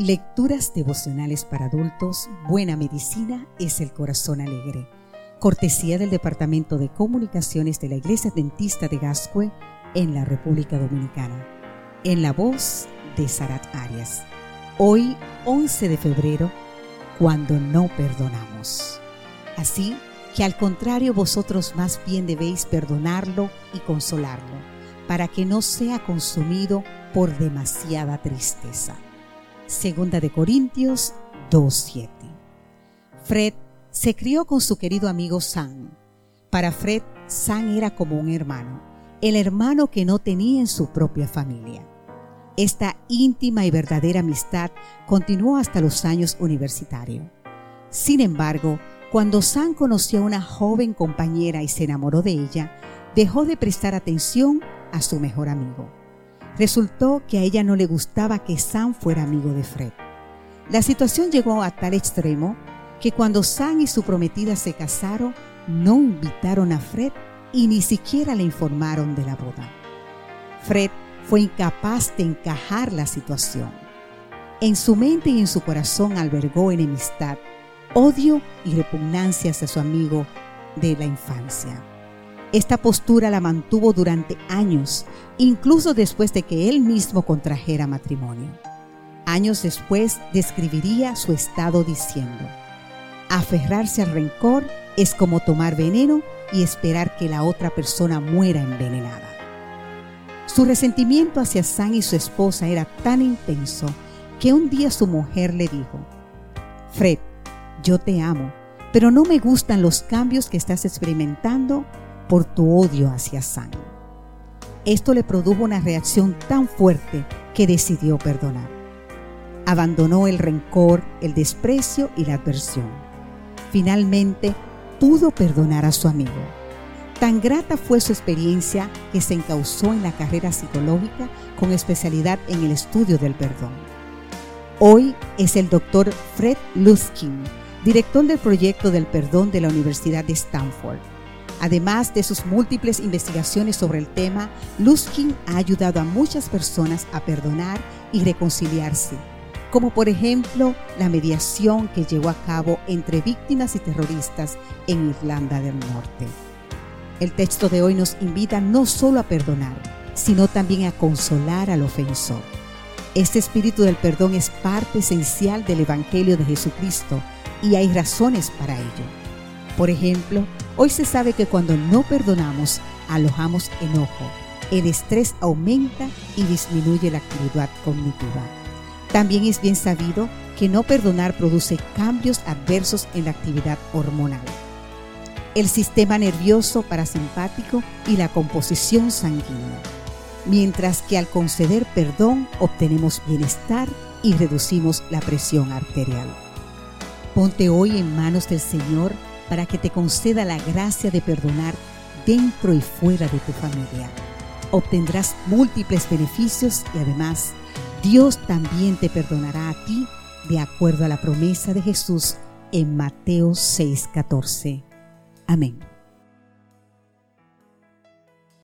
Lecturas devocionales para adultos, Buena Medicina es el Corazón Alegre. Cortesía del Departamento de Comunicaciones de la Iglesia Dentista de Gascue en la República Dominicana. En la voz de Sarat Arias. Hoy, 11 de febrero, cuando no perdonamos. Así que al contrario vosotros más bien debéis perdonarlo y consolarlo, para que no sea consumido por demasiada tristeza. Segunda de Corintios 2.7. Fred se crió con su querido amigo Sam. Para Fred, Sam era como un hermano, el hermano que no tenía en su propia familia. Esta íntima y verdadera amistad continuó hasta los años universitarios. Sin embargo, cuando Sam conoció a una joven compañera y se enamoró de ella, dejó de prestar atención a su mejor amigo. Resultó que a ella no le gustaba que Sam fuera amigo de Fred. La situación llegó a tal extremo que cuando Sam y su prometida se casaron, no invitaron a Fred y ni siquiera le informaron de la boda. Fred fue incapaz de encajar la situación. En su mente y en su corazón albergó enemistad, odio y repugnancia hacia su amigo de la infancia. Esta postura la mantuvo durante años, incluso después de que él mismo contrajera matrimonio. Años después describiría su estado diciendo, aferrarse al rencor es como tomar veneno y esperar que la otra persona muera envenenada. Su resentimiento hacia Sam y su esposa era tan intenso que un día su mujer le dijo, Fred, yo te amo, pero no me gustan los cambios que estás experimentando por tu odio hacia Sam. Esto le produjo una reacción tan fuerte que decidió perdonar. Abandonó el rencor, el desprecio y la adversión. Finalmente pudo perdonar a su amigo. Tan grata fue su experiencia que se encausó en la carrera psicológica con especialidad en el estudio del perdón. Hoy es el doctor Fred Luskin, director del proyecto del perdón de la Universidad de Stanford Además de sus múltiples investigaciones sobre el tema, Luskin ha ayudado a muchas personas a perdonar y reconciliarse, como por ejemplo la mediación que llevó a cabo entre víctimas y terroristas en Irlanda del Norte. El texto de hoy nos invita no solo a perdonar, sino también a consolar al ofensor. Este espíritu del perdón es parte esencial del Evangelio de Jesucristo y hay razones para ello. Por ejemplo, Hoy se sabe que cuando no perdonamos, alojamos enojo. El estrés aumenta y disminuye la actividad cognitiva. También es bien sabido que no perdonar produce cambios adversos en la actividad hormonal. El sistema nervioso parasimpático y la composición sanguínea. Mientras que al conceder perdón obtenemos bienestar y reducimos la presión arterial. Ponte hoy en manos del Señor para que te conceda la gracia de perdonar dentro y fuera de tu familia. Obtendrás múltiples beneficios y además Dios también te perdonará a ti de acuerdo a la promesa de Jesús en Mateo 6:14. Amén.